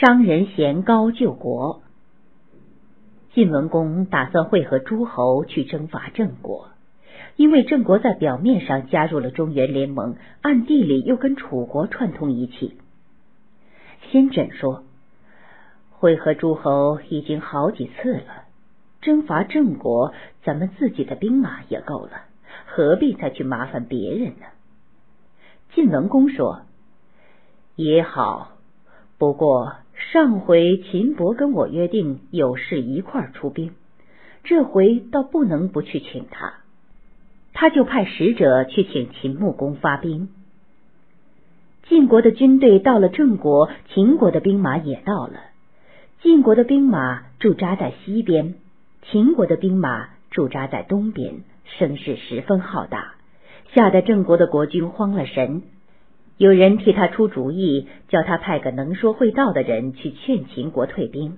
商人嫌高救国。晋文公打算会合诸侯去征伐郑国，因为郑国在表面上加入了中原联盟，暗地里又跟楚国串通一气。先轸说：“会合诸侯已经好几次了，征伐郑国，咱们自己的兵马也够了，何必再去麻烦别人呢？”晋文公说：“也好，不过上回秦伯跟我约定有事一块出兵，这回倒不能不去请他。”他就派使者去请秦穆公发兵。晋国的军队到了郑国，秦国的兵马也到了。晋国的兵马驻扎在西边，秦国的兵马驻扎在东边，声势十分浩大。吓得郑国的国君慌了神，有人替他出主意，叫他派个能说会道的人去劝秦国退兵。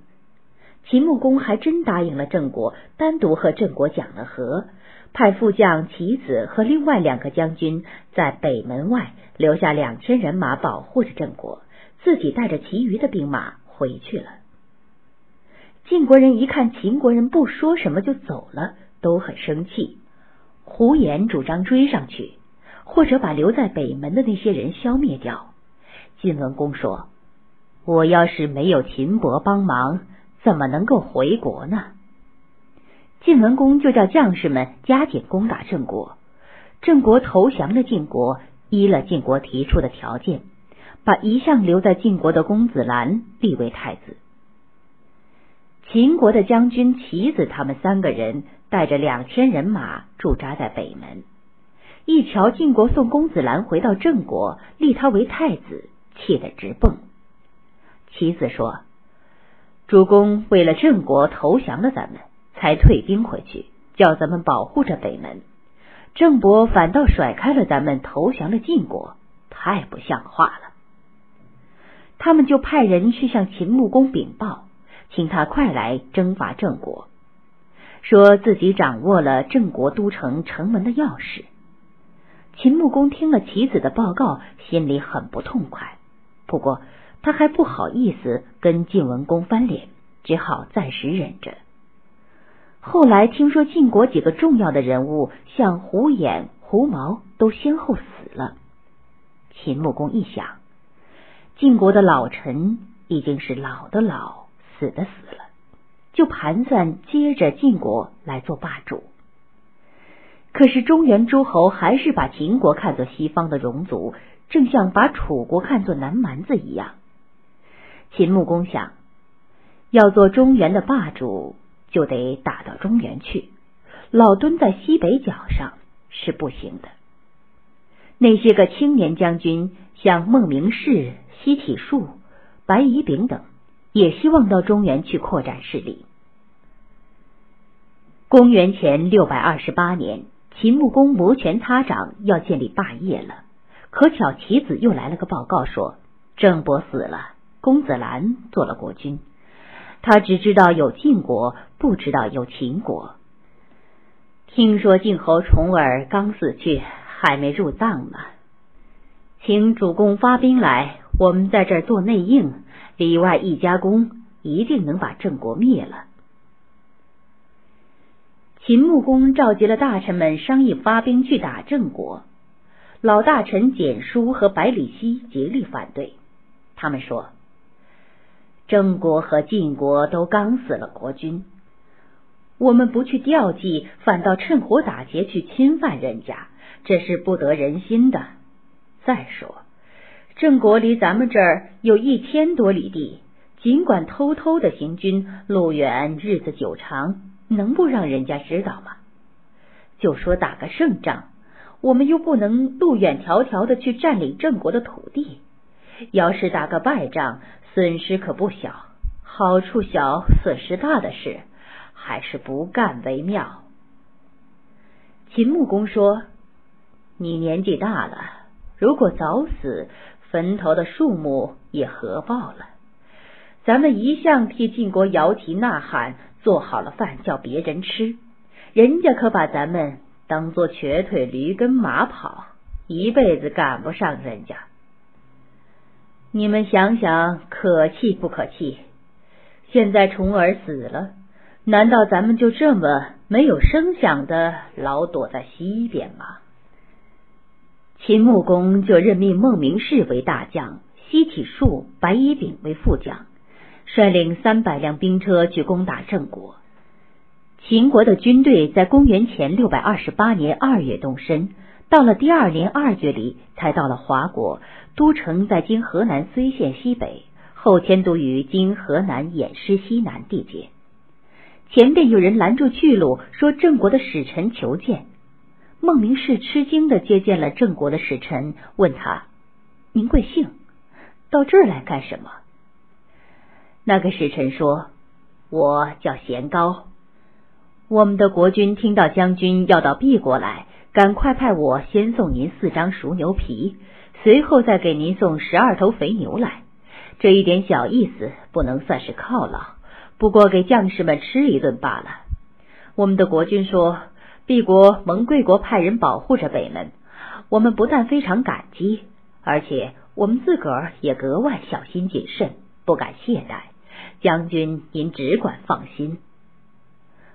秦穆公还真答应了郑国，单独和郑国讲了和，派副将齐子和另外两个将军在北门外留下两千人马保护着郑国，自己带着其余的兵马回去了。晋国人一看秦国人不说什么就走了，都很生气。胡言主张追上去，或者把留在北门的那些人消灭掉。晋文公说：“我要是没有秦伯帮忙，怎么能够回国呢？”晋文公就叫将士们加紧攻打郑国。郑国投降了晋国，依了晋国提出的条件，把一向留在晋国的公子兰立为太子。秦国的将军齐子他们三个人。带着两千人马驻扎在北门，一瞧晋国送公子兰回到郑国，立他为太子，气得直蹦。其子说：“主公为了郑国投降了咱们，才退兵回去，叫咱们保护着北门。郑伯反倒甩开了咱们，投降了晋国，太不像话了。”他们就派人去向秦穆公禀报，请他快来征伐郑国。说自己掌握了郑国都城城门的钥匙。秦穆公听了棋子的报告，心里很不痛快。不过他还不好意思跟晋文公翻脸，只好暂时忍着。后来听说晋国几个重要的人物，像胡衍、胡毛，都先后死了。秦穆公一想，晋国的老臣已经是老的老，死的死了。就盘算接着晋国来做霸主，可是中原诸侯还是把秦国看作西方的戎族，正像把楚国看作南蛮子一样。秦穆公想，要做中原的霸主，就得打到中原去，老蹲在西北角上是不行的。那些个青年将军，像孟明视、西体术、白乙丙等。也希望到中原去扩展势力。公元前六百二十八年，秦穆公摩拳擦掌要建立霸业了，可巧其子又来了个报告，说郑伯死了，公子兰做了国君。他只知道有晋国，不知道有秦国。听说晋侯重耳刚死去，还没入葬呢，请主公发兵来，我们在这儿做内应。里外一家功，一定能把郑国灭了。秦穆公召集了大臣们商议发兵去打郑国，老大臣简叔和百里奚极力反对。他们说：“郑国和晋国都刚死了国君，我们不去吊祭，反倒趁火打劫去侵犯人家，这是不得人心的。再说。”郑国离咱们这儿有一千多里地，尽管偷偷的行军，路远日子久长，能不让人家知道吗？就说打个胜仗，我们又不能路远迢迢的去占领郑国的土地。要是打个败仗，损失可不小，好处小，损失大的事，还是不干为妙。秦穆公说：“你年纪大了，如果早死。”坟头的树木也合抱了。咱们一向替晋国摇旗呐喊，做好了饭叫别人吃，人家可把咱们当做瘸腿驴跟马跑，一辈子赶不上人家。你们想想，可气不可气？现在重儿死了，难道咱们就这么没有声响的老躲在西边吗？秦穆公就任命孟明视为大将，西体术、白乙丙为副将，率领三百辆兵车去攻打郑国。秦国的军队在公元前六百二十八年二月动身，到了第二年二月里才到了华国，都城在今河南睢县西北，后迁都于今河南偃师西南地界。前边有人拦住去路，说郑国的使臣求见。孟明视吃惊的接见了郑国的使臣，问他：“您贵姓？到这儿来干什么？”那个使臣说：“我叫贤高。我们的国君听到将军要到毕国来，赶快派我先送您四张熟牛皮，随后再给您送十二头肥牛来。这一点小意思不能算是犒劳，不过给将士们吃一顿罢了。”我们的国君说。帝国蒙贵国派人保护着北门，我们不但非常感激，而且我们自个儿也格外小心谨慎，不敢懈怠。将军您只管放心。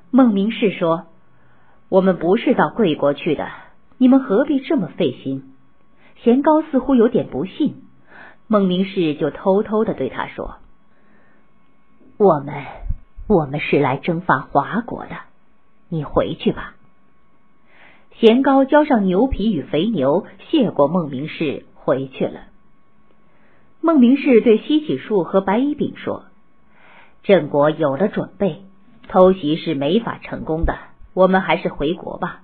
孟明氏说：“我们不是到贵国去的，你们何必这么费心？”贤高似乎有点不信，孟明氏就偷偷的对他说：“我们，我们是来征伐华国的，你回去吧。”贤高交上牛皮与肥牛，谢过孟明氏，回去了。孟明氏对西起树和白乙丙说：“郑国有了准备，偷袭是没法成功的，我们还是回国吧。”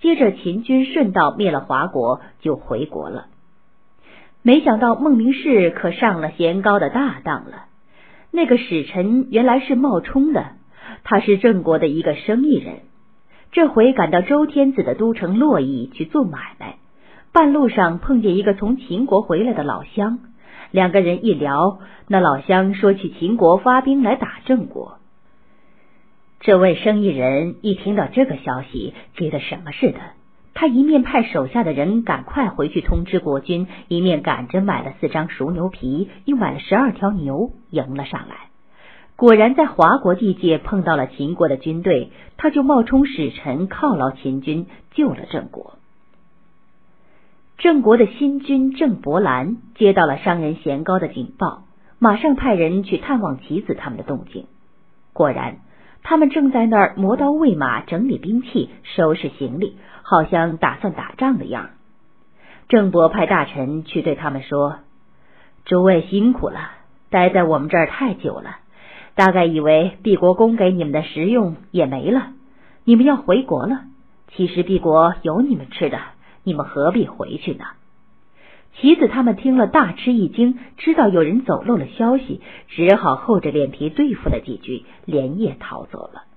接着，秦军顺道灭了华国，就回国了。没想到孟明视可上了贤高的大当了。那个使臣原来是冒充的，他是郑国的一个生意人。这回赶到周天子的都城洛邑去做买卖，半路上碰见一个从秦国回来的老乡，两个人一聊，那老乡说起秦国发兵来打郑国。这位生意人一听到这个消息，觉得什么似的，他一面派手下的人赶快回去通知国君，一面赶着买了四张熟牛皮，又买了十二条牛，迎了上来。果然在华国地界碰到了秦国的军队，他就冒充使臣犒劳秦军，救了郑国。郑国的新君郑伯兰接到了商人贤高的警报，马上派人去探望棋子他们的动静。果然，他们正在那儿磨刀喂马，整理兵器，收拾行李，好像打算打仗的样。郑伯派大臣去对他们说：“诸位辛苦了，待在我们这儿太久了。”大概以为毕国公给你们的食用也没了，你们要回国了。其实毕国有你们吃的，你们何必回去呢？棋子他们听了大吃一惊，知道有人走漏了消息，只好厚着脸皮对付了几句，连夜逃走了。